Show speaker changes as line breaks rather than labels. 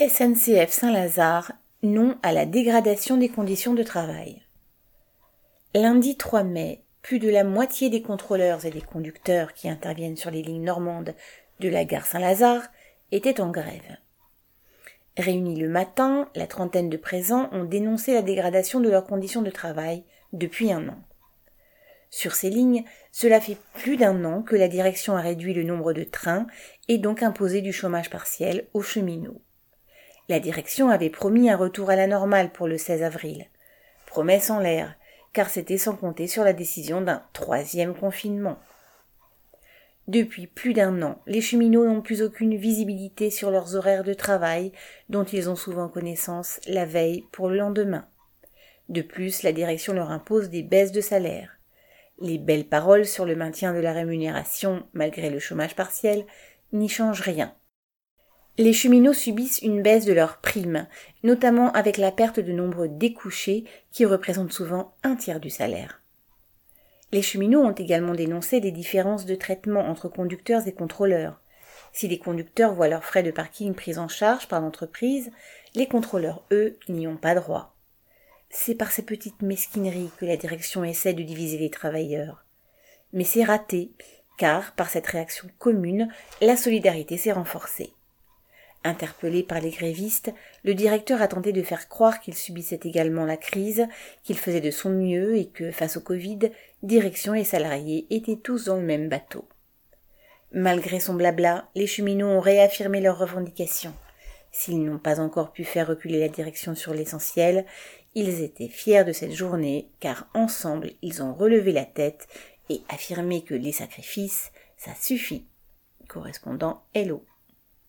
SNCF Saint-Lazare, non à la dégradation des conditions de travail. Lundi 3 mai, plus de la moitié des contrôleurs et des conducteurs qui interviennent sur les lignes normandes de la gare Saint-Lazare étaient en grève. Réunis le matin, la trentaine de présents ont dénoncé la dégradation de leurs conditions de travail depuis un an. Sur ces lignes, cela fait plus d'un an que la direction a réduit le nombre de trains et donc imposé du chômage partiel aux cheminots. La direction avait promis un retour à la normale pour le 16 avril. Promesse en l'air, car c'était sans compter sur la décision d'un troisième confinement. Depuis plus d'un an, les cheminots n'ont plus aucune visibilité sur leurs horaires de travail, dont ils ont souvent connaissance la veille pour le lendemain. De plus, la direction leur impose des baisses de salaire. Les belles paroles sur le maintien de la rémunération, malgré le chômage partiel, n'y changent rien. Les cheminots subissent une baisse de leurs primes, notamment avec la perte de nombreux découchés qui représentent souvent un tiers du salaire. Les cheminots ont également dénoncé des différences de traitement entre conducteurs et contrôleurs. Si les conducteurs voient leurs frais de parking pris en charge par l'entreprise, les contrôleurs, eux, n'y ont pas droit. C'est par ces petites mesquineries que la direction essaie de diviser les travailleurs. Mais c'est raté, car, par cette réaction commune, la solidarité s'est renforcée. Interpellé par les grévistes, le directeur a tenté de faire croire qu'il subissait également la crise, qu'il faisait de son mieux et que, face au Covid, direction et salariés étaient tous dans le même bateau. Malgré son blabla, les cheminots ont réaffirmé leurs revendications. S'ils n'ont pas encore pu faire reculer la direction sur l'essentiel, ils étaient fiers de cette journée, car ensemble ils ont relevé la tête et affirmé que les sacrifices, ça suffit. Correspondant Hello.